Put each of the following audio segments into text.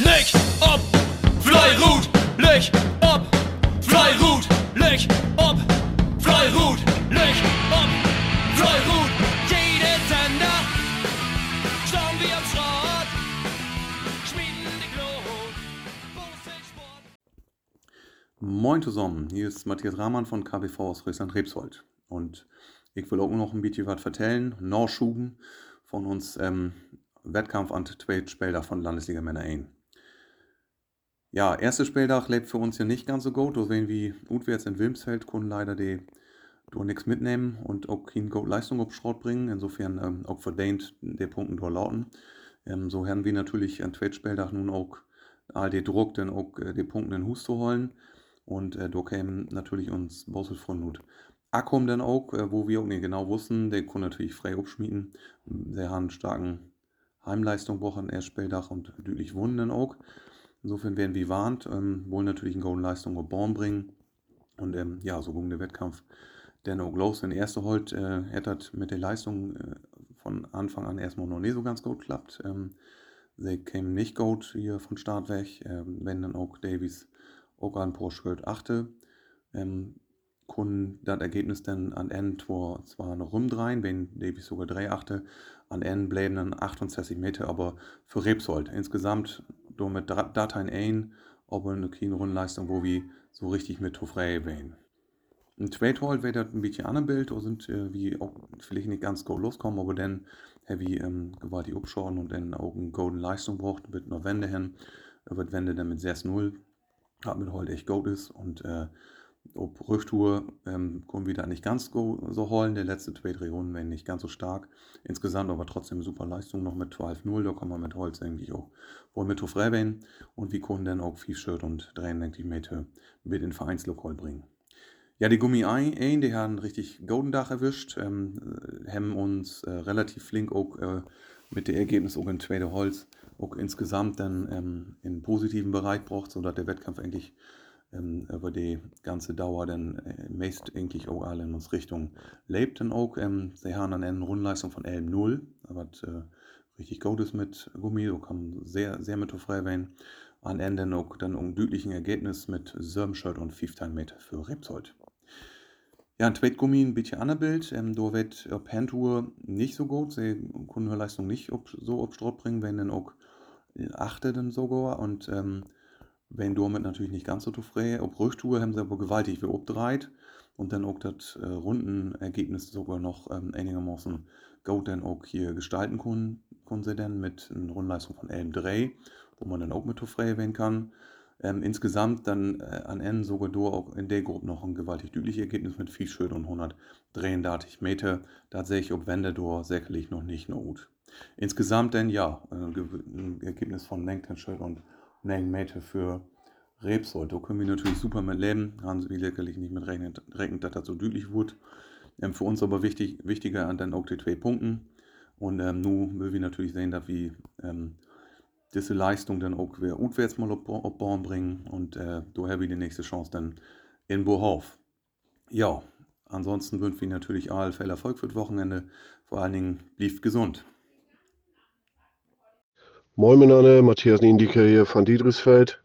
Leg ob, Fleirut, leg ob, Fleirut, leg ob, Fleirut, leg ob, Fleirut. Jede Sender, schauen wir am Schrott, schmieden die Glut. Moin zusammen, hier ist Matthias Rahmann von KBV aus Friesland-Rebsold. Und ich will auch noch ein bisschen was vertellen, nachschuben von uns ähm, Wettkampf an Spieltag von Landesliga Männer 1. Ja, erste Spieltag lebt für uns hier nicht ganz so gut. Da sehen wie Utwärts in Wilmsfeld konnten leider die du nichts mitnehmen und auch keine gute Leistung auf Schrott bringen. Insofern ähm, auch verdient der Punkten dort lauten. Ähm, so haben wir natürlich an Tweet-Spieltag nun auch all die Druck, dann auch äh, die Punkte in den Hus zu holen. Und äh, da kämen natürlich uns Bossel von Nut. Akkum dann auch, äh, wo wir auch nicht genau wussten, der konnte natürlich frei abschmieden. Der haben starken Heimleistung brauchen erst Spieltag und deutlich Wunden dann auch. Insofern werden wir warnt, ähm, wollen natürlich eine Leistung Born bringen. Und ähm, ja, so ging der Wettkampf dann auch los. In erste Holt äh, hätte mit der Leistung äh, von Anfang an erstmal noch nicht so ganz gut geklappt. Ähm, sie kämen nicht gut hier von Start weg, ähm, wenn dann auch Davies auch an pro Schritt achte. Ähm, konnten das Ergebnis dann an Ende zwar noch rumdrehen, wenn Davies sogar drei achte, an Ende bleiben dann 68 Meter, aber für Rebsold insgesamt door mit Dateien 1 aber eine kleine Rundleistung, wo wir so richtig mit frei wählen. Ein Trade Hall wird ein bisschen anderes Bild, da sind äh, wie auch vielleicht nicht ganz gut loskommen, aber dann heavy ähm, gewaltig abschauen und dann auch eine golden Leistung braucht, wird noch Wende hin, wird Wende dann mit 6-0, hat mit Holt echt gut ist und äh, ob Rücktour ähm, kommen wieder nicht ganz so, holen. Der letzte zwei Drehrunden werden nicht ganz so stark. Insgesamt aber trotzdem super Leistung noch mit 12-0. Da kann man mit Holz eigentlich auch wohl mit Frei Und wie können dann auch 5 Shirt und 93 Meter mit in Vereinslokal bringen. Ja, die Gummi 1, die haben richtig Golden Dach erwischt, ähm, haben uns äh, relativ flink auch äh, mit dem Ergebnis auch in zweite Holz auch insgesamt dann ähm, in positiven Bereich braucht, sodass der Wettkampf eigentlich ähm, über die ganze Dauer dann äh, meist eigentlich auch alle in uns Richtung lebten auch. Ähm, sie haben dann eine Rundleistung von 11,0, was äh, richtig gut ist mit Gummi, so kann sehr, sehr mit frei werden. An Ende noch dann ein deutlichen Ergebnis mit 7 Shirt und 15 Meter für Rebzold. Ja, ein Tweetgummi ein bisschen anderes Bild. Ähm, da wird auf Handtour nicht so gut. Sie können Leistung nicht ob, so auf Strott bringen, wenn dann auch achte dann sogar. Und ähm, wenn damit natürlich nicht ganz so zufrieden. Auf Rücktour haben sie aber gewaltig wie abgedreht und dann auch das äh, Rundenergebnis sogar noch ähm, einigermaßen gut dann auch hier gestalten können, können sie dann mit einer Rundleistung von 11,3, wo man dann auch mit zufrieden werden kann. Ähm, insgesamt dann äh, an Ende sogar durch auch in der Gruppe noch ein gewaltig deutliches Ergebnis mit 4 Schritt und 133 Meter. Da sehe ich ob Wende durch sicherlich noch nicht gut. Insgesamt dann ja, äh, ein Ergebnis von 19 Schritt und Meter für Rebsold. Da können wir natürlich super mit leben. Haben wir sicherlich nicht mit rechnen, dass das so deutlich wird. Ähm, für uns aber wichtig, wichtiger an den auch die zwei Punkten. Und ähm, nun will wir natürlich sehen, dass wir ähm, diese Leistung dann auch wieder auswärts mal auf, auf bringen. Und äh, da haben wir die nächste Chance dann in Bohauf. Ja, ansonsten wünschen wir natürlich all viel Erfolg für das Wochenende. Vor allen Dingen blieb gesund. Moin miteinander, Matthias Niendiker hier von Diedrichsfeld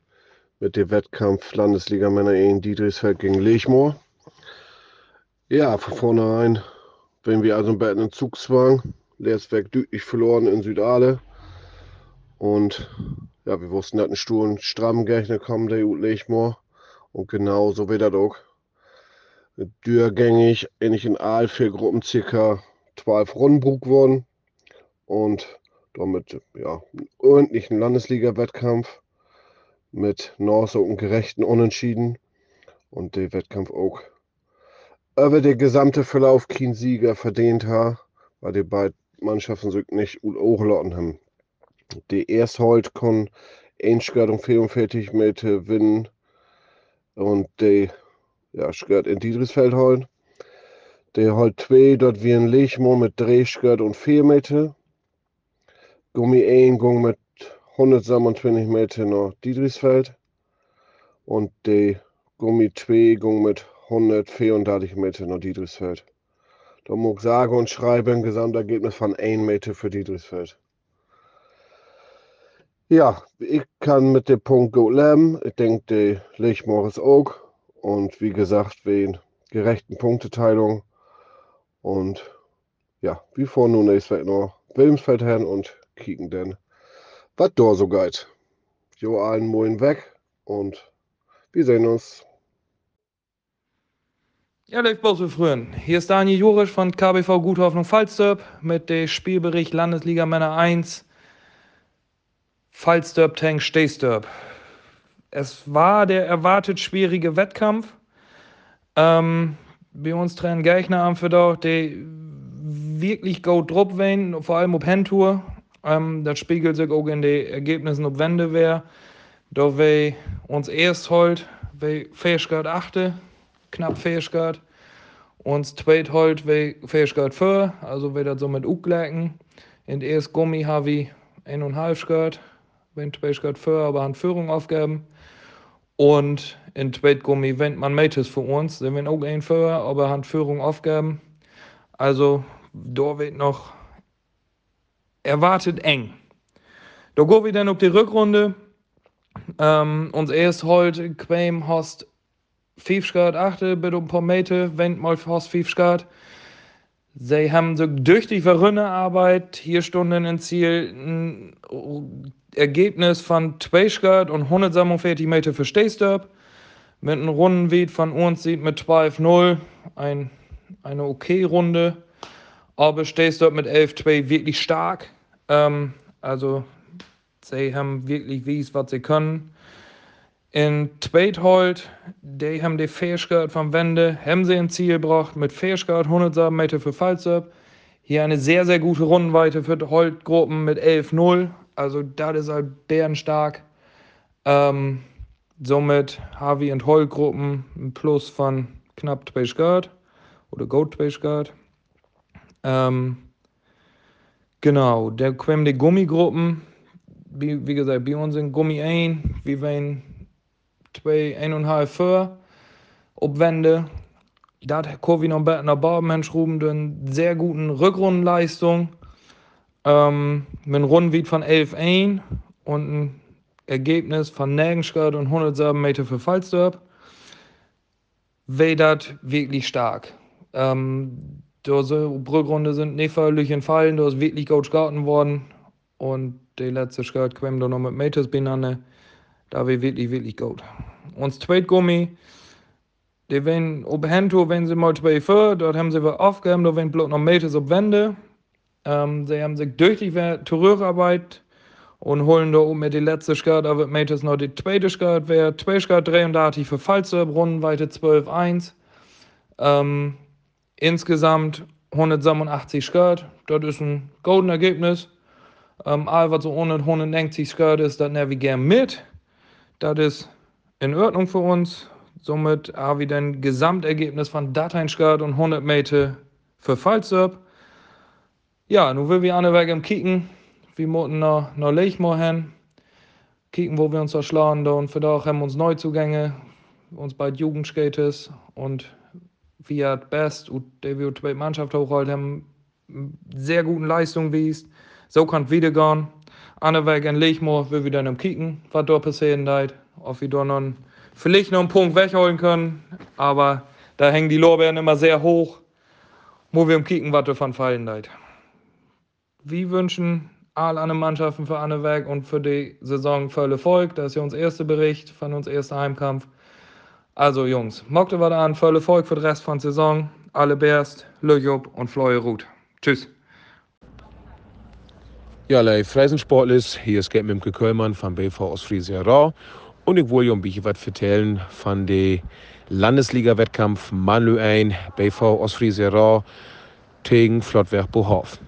mit dem Wettkampf Landesliga Männer in Diedrichsfeld gegen Lechmoor. Ja, von vornherein wenn wir also im Bett einen Zugzwang. Leerswerk deutlich verloren in Südale. Und ja, wir wussten, dass ein und stramm gerechnet kommen, der Ut Lechmoor. Und genau so wird das auch. Dürrgängig, ähnlich in Aal, vier Gruppen, circa 12 Rundenbrug wurden. Und damit ja, ordentlichen Landesliga-Wettkampf mit so einem gerechten Unentschieden und der Wettkampf auch über den gesamten Verlauf kein Sieger verdient hat, weil die beiden Mannschaften sich nicht hochgeladen haben. Die erste Holt kann 1 und 44 Meter gewinnen und die ja, Skirt in Diedrichsfeld holen. Der holt 2, dort wie ein Lechmo mit 3 Skirt und 4 Meter. Gummi 1 ging mit 127 Meter nach Diedrichsfeld und die Gummi 2 ging mit 134 Meter nach Diedrichsfeld. Da muss ich sagen und schreiben ein Gesamtergebnis von 1 Meter für Diedrichsfeld. Ja, ich kann mit dem Punkt gut leben. Ich denke, die Lichtmoor ist auch. Und wie gesagt, wegen gerechten Punkteteilung. Und ja, wie vor nun ist noch Wilmsfeld hin und kicken denn, was da so geht. Jo, allen Moin weg und wir sehen uns. Ja, Bosse Frühen. Hier ist Daniel Jurisch von KBV Guthoffnung Falsterb mit dem Spielbericht Landesliga Männer 1. Falsterb Tank Stehsterb. Es war der erwartet schwierige Wettkampf. Ähm, bei uns trennen Gegner am Verdau, die wirklich drauf waren, vor allem auf Handtour. Ähm, das spiegelt sich auch in den Ergebnissen auf Wendewehr. Da wir uns erst holt, wir Fähigkeit achte, knapp Fähigkeit. Uns zweit holt, wir Fähigkeit für, also wir das so mit Uglecken. In der ersten Gummi habe ich eineinhalb Skirt, wenn Fähigkeit für, aber an Führung aufgeben. Und in Zweitgummi wendet man Mates für uns, sind wir auch ein für, aber an Führung aufgeben. Also da wird noch erwartet eng. Da gehen wir dann auf die Rückrunde. Ähm, uns erst heute hast 5 Skat achte, bitte ein paar Meter, wenn mal 5 Skat. Sie haben so durch die Verrünne-Arbeit hier Stunden ins Ziel ein Ergebnis von 2 Skat und 147 Meter für Stehstab. Mit einem Rundenweg von uns sieht mit 12-0 ein, eine okay Runde. Aber Stehstab mit 11-2 wirklich stark. Ähm, also sie haben wirklich wies, was sie können. In Tweethold, die haben die Fähigkeit vom Wende, haben sie ein Ziel gebracht mit Fähigkeit 107 Meter für Fallstab. Hier eine sehr, sehr gute Rundenweite für Holt-Gruppen mit 11-0. Also das ist halt bärenstark. Ähm, somit Harvey und Holt-Gruppen ein Plus von knapp 2 Grad oder gut 2 Grad. Ähm, genau, der kommen die Gummigruppen. Wie, wie gesagt, bei uns sind Gummi 1, wir wollen 2, 1,5 für Obwände. Da hat Kovi noch ein nach Barben schrauben, eine sehr guten Rückrundenleistung. Ähm, mit einem Rundenweg von 11,1 und ein Ergebnis von Nägenschgard und 107 Meter für Falsterb. Wäre das wirklich stark. Ähm, diese Rückrunde sind nicht völlig entfallen, da ist wirklich gut geschaut worden. Und die letzte Skirt kam dann noch mit Meters beieinander. Da war wirklich, wirklich gut. Und das zweite Gummi, die wenn ob Handtour, wenn sie mal zwei für, dort haben sie wir aufgegeben, da wenn bloß noch Meters auf Wände. Ähm, sie haben sich durch die Tourierarbeit und holen da oben mit die letzte da wird Meters noch die zweite Skirt, wäre zwei Skirt 33 für Falster, Rundenweite 12,1. Ähm, insgesamt 187 Skirt, das ist ein golden Ergebnis. Ähm, all was so ohne 190 Skirt ist, das nehmen wir gern mit. Das ist in Ordnung für uns. Somit haben wir dann Gesamtergebnis von Dateinskirt und 100 Meter für Fallserb. Ja, nun will wir alle weg im Kicken. Wir müssen noch, noch Leichmoor hin. Kicken, wo wir uns da schlagen. Da und für da haben wir uns Neuzugänge. Uns bei Jugendskaters und wir Best und der Mannschaft hochhalten haben sehr guten Leistung wies. So kann es wieder gehen. Weg in Leichmoor will wir dann Kicken, was da passieren wird. Ob wir da noch vielleicht noch einen Punkt wegholen können. Aber da hängen die Lorbeeren immer sehr hoch. Wo wir im Kicken, was davon fallen wird. Wir wünschen alle Mannschaften für Weg und für die Saison voll Erfolg. Das ist ja unser erster Bericht von uns erster Heimkampf. Also Jungs, mockte wir da an, voll Erfolg für den Rest von der Saison. Alle Bärst, Löjob und Floye Ruth. Tschüss. Ja, lei Freisensportlis, hier ist Gerd Mimke Köllmann von BV aus Friesia Und ich wollte ein bisschen was erzählen von dem Landesliga-Wettkampf Manlü ein, BV aus Friesia gegen Flottwerk Bohof.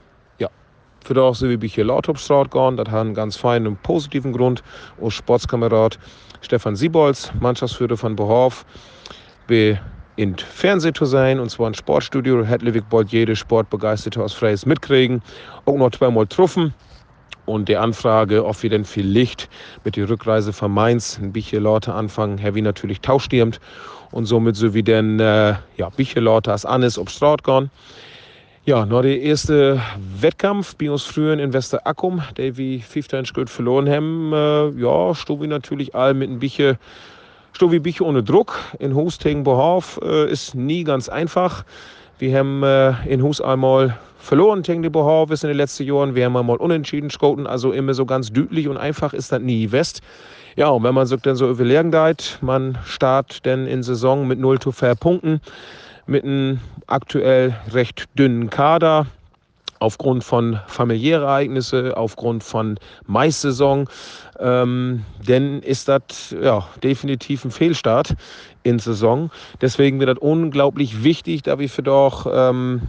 Für das sind wir hier laut auf Straat gegangen, das hat einen ganz feinen und positiven Grund. Als Sportskamerad Stefan Siebols, Mannschaftsführer von Bohof, wir in Fernsehen zu sein, und zwar ein Sportstudio, hat Ludwig bald jede Sportbegeisterte aus Freies mitkriegen, auch noch zweimal truffen und die Anfrage, ob wir denn viel Licht mit der Rückreise von Mainz ein bisschen Leute anfangen, Herr wie natürlich tauschstirmt und somit so wie denn äh, ja, bisschen Leute als Annes ob Straut gehen. Ja, noch der erste Wettkampf bei uns früher in Westerackum, der wir 15 Schritt verloren haben. Äh, ja, wir natürlich all mit ein bisschen, wie ein bisschen ohne Druck. In Hostegen Behauf äh, ist nie ganz einfach. Wir haben äh, in Hus einmal verloren gegen die Behauf in den letzten Jahren. Wir haben einmal unentschieden geschoten, also immer so ganz düdlich und einfach ist das nie West. Ja, und wenn man sich dann so überlegen man startet dann in Saison mit 0 zu 4 Punkten mit einem aktuell recht dünnen Kader aufgrund von familiären Ereignissen, aufgrund von Maissaison, ähm, denn ist das ja, definitiv ein Fehlstart in Saison. Deswegen wird das unglaublich wichtig, da wir für doch ähm,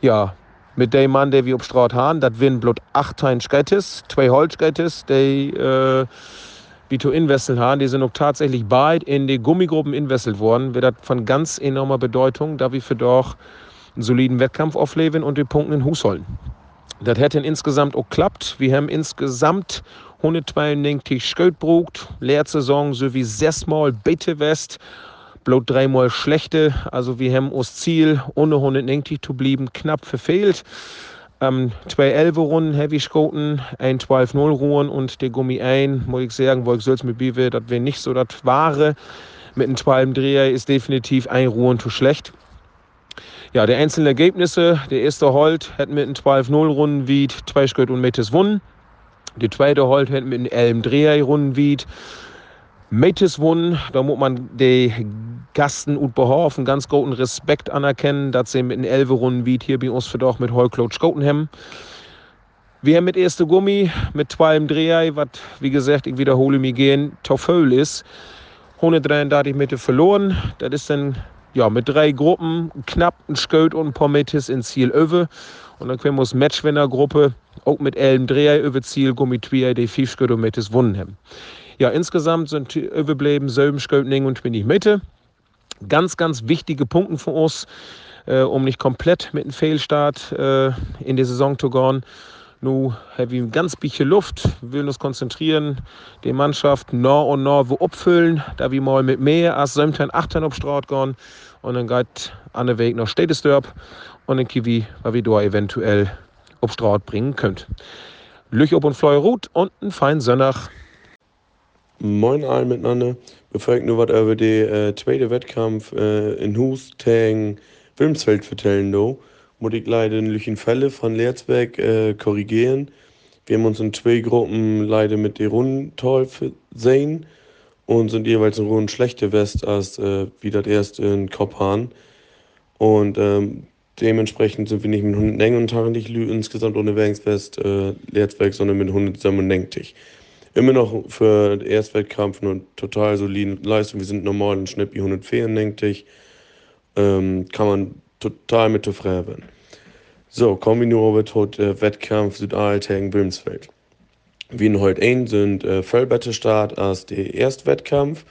ja, mit dem Mann, der wir auf Straat haben, das werden bloß acht Teile zwei Holzgettes, die äh, wie zu investeln haben. Die sind auch tatsächlich bald in die Gummigruppen investet worden. Wird das von ganz enormer Bedeutung, da wir für doch einen soliden Wettkampf aufleben und die Punkte in Hus holen. Das hätte insgesamt auch klappt. Wir haben insgesamt 192 Sköld brugt, Lehrsaison sowie sechsmal Bitte West, bloß dreimal schlechte. Also wir haben uns Ziel, ohne 190 zu bleiben, knapp verfehlt. Ähm, zwei 11 Runden Heavy Skoten, ein 12-0 Ruhen und der Gummi ein, muss ich sagen, wo ich soll mit Biwe, das wäre nicht so das Wahre. Mit einem 12 Dreher ist definitiv ein Ruhen zu schlecht. Ja, die einzelnen Ergebnisse, der erste Holt hat mit einem 12-0 Runden wie zwei Skött und Metes wunnen. Der zweite Holt hat mit einem 11 Dreher Runden wie Metes wunnen. Da muss man die Gasten und Behorf einen ganz großen Respekt anerkennen, dass sie mit den Elve-Runden wie hier bei uns für doch mit Heulklot Skoten haben. Wir haben mit erste Gummi, mit zweiem Dreher, was, wie gesagt, ich wiederhole mich gehen, Toffel ist. 133 Meter verloren. Das ist dann ja, mit drei Gruppen knapp ein Sköld und ein paar Meter ins Ziel öwe. Und dann können wir uns Matchwinnergruppe auch mit elm Dreher über Ziel Gummi Twier, die fünf Sköld und wunnen haben. Ja, insgesamt sind überblieben sieben Sköld und bin ich Mitte ganz, ganz wichtige Punkte für uns, äh, um nicht komplett mit einem Fehlstart äh, in die Saison zu gehen. Nu haben wir ganz bisschen Luft, wir uns konzentrieren, die Mannschaft noch und noch wo abfüllen, da wir mal mit mehr als 17, 18 auf Straat gehen und dann geht an der Weg nach Städtesdorp und dann Kiwi, weil wir da eventuell auf Straat bringen könnt. Lüch ob und Fleurut und einen feinen Sonntag. Moin allen miteinander. Bevor ich nur was über den äh, zweiten Wettkampf äh, in Hus gegen Wilmsfeld vertellen do, muss ich leider in Fälle von Leerzberg äh, korrigieren. Wir haben uns in zwei Gruppen leider mit den Rundental sehen und sind jeweils in Runden schlechter West als äh, wie das erst in Koppan. Und ähm, dementsprechend sind wir nicht mit 100 insgesamt ohne Wängswest äh, Leerzberg, sondern mit 197 immer noch für den Erstwettkampf eine total solide Leistung. Wir sind normal in Schnitt wie 194. Ähm, kann man total mit zufrieden werden. So, kommen wir nur über den äh, Wettkampf Südalt gegen Wilmsfeld. Wir in heute ein sind äh, voll besser Start als der erste Wettkampf.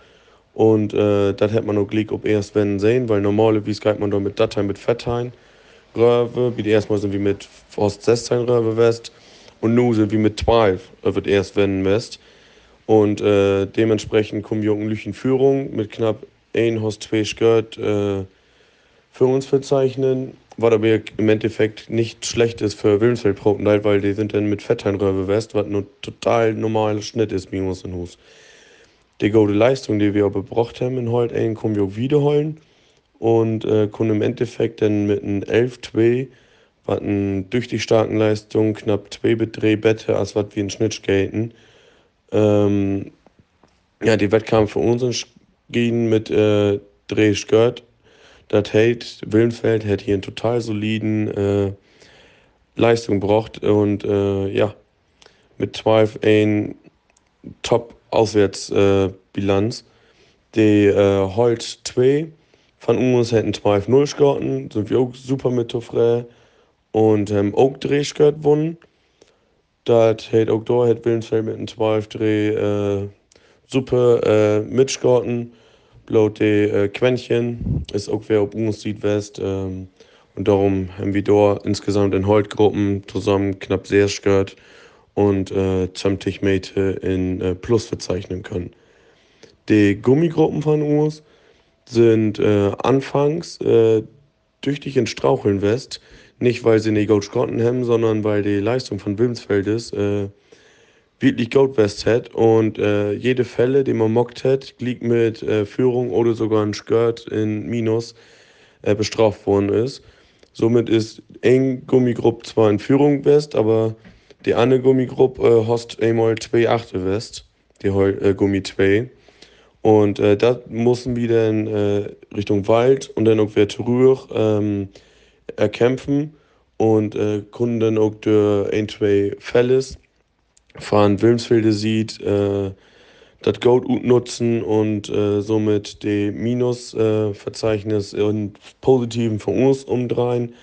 Und äh, das hätte man auch gleich ob erst wenn sehen, weil normale, wie geht man da mit Dateien mit Fetttein Röwe, wie die erstmal sind wir mit Ost 16 Röwe West und nun sind wir mit 12 wird erst wenden West. Und äh, dementsprechend kommen wir in Führung mit knapp 1 Host 2 Skirt äh, für uns verzeichnen. Was aber im Endeffekt nicht schlecht ist für Wilmsfeld Protenteil, weil die sind dann mit Fettheinröhre West, was nur total normaler Schnitt ist uns in Hus. Die gute Leistung, die wir auch gebraucht haben in Holt, kommen wir auch wiederholen und äh, können im Endeffekt dann mit einem 11-2 hatten durch die starken Leistungen knapp zwei Dreh besser, als was wir in Schnitt skaten. Ähm, ja, die Wettkampf für uns gehen mit äh, Dreh Skirt. Das hält, Willenfeld hat hier einen total soliden äh, Leistung gebracht und äh, ja, mit 12 ein Top-Auswärtsbilanz. Äh, die äh, Holt 2 von uns hätten 12-0 gehalten, sind wir auch super mit zufrieden und ähm, auch Dreh gehört gewonnen. Das hat auch da hat Willensfeld mit einem 12 Dreh äh, super äh, mitgehalten. Bloß die äh, Quäntchen ist auch wer auf uns Südwest. Ähm, und darum haben wir da insgesamt in Holtgruppen zusammen knapp sehr gehört und äh, 20 Meter in äh, Plus verzeichnen können. Die Gummigruppen von uns sind äh, anfangs äh, tüchtig in Straucheln West Nicht, weil sie nicht gut Skotten haben, sondern weil die Leistung von Wilmsfeldes äh, wirklich West hat und äh, jede Fälle, die man mockt hat, liegt mit äh, Führung oder sogar ein Skirt in Minus äh, bestraft worden ist. Somit ist eng Gummigruppe zwar in Führung West, aber die andere Gummigruppe äh, hast einmal zwei Achte West, die äh, Gummi 2. Und äh, da mussten wir dann äh, Richtung Wald und dann auch wieder zurück ähm, erkämpfen und äh, dann auch durch ein, zwei Fälle fahren Wilmsfelde sieht, äh, das Gold nutzen und äh, somit die Minusverzeichnis äh, in positiven von uns umdrehen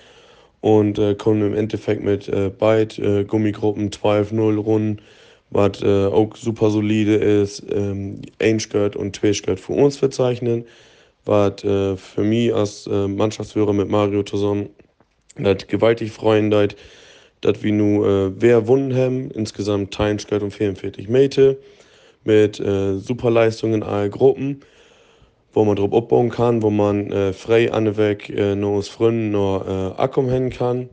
und äh, kommen im Endeffekt mit äh, beiden äh, Gummigruppen 12-0 runden was auch super solide ist, ähm, ein Skirt und zwei Skirt für uns verzeichnen, was äh, für mich als äh, Mannschaftsführer mit Mario zusammen das gewaltig freuen dass wir nu äh, wer wunnen haben, insgesamt ein Skirt und 44 Meter mit äh, super Leistungen in allen Gruppen, wo man drauf aufbauen kann, wo man äh, frei an weg äh, noch aus Freunden noch äh, ankommen kann.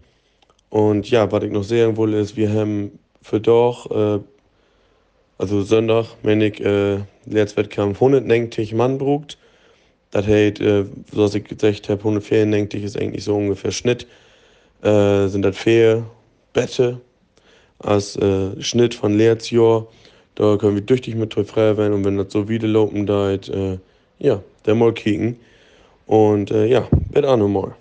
Und ja, was ich noch sagen will, ist, wir haben für doch äh, also Sonntag, wenn ich äh, Letztwettkampf 190 Mann brugt. Das heißt, äh, was ich gesagt habe, 194 ist eigentlich so ungefähr Schnitt. Äh, sind das vier Bette als äh, Schnitt von Lehrtsjahr. Da können wir tüchtig mit frei werden und wenn das so wieder laufen, da äh, ja, der mal kicken. Und äh, ja, bet auch nochmal.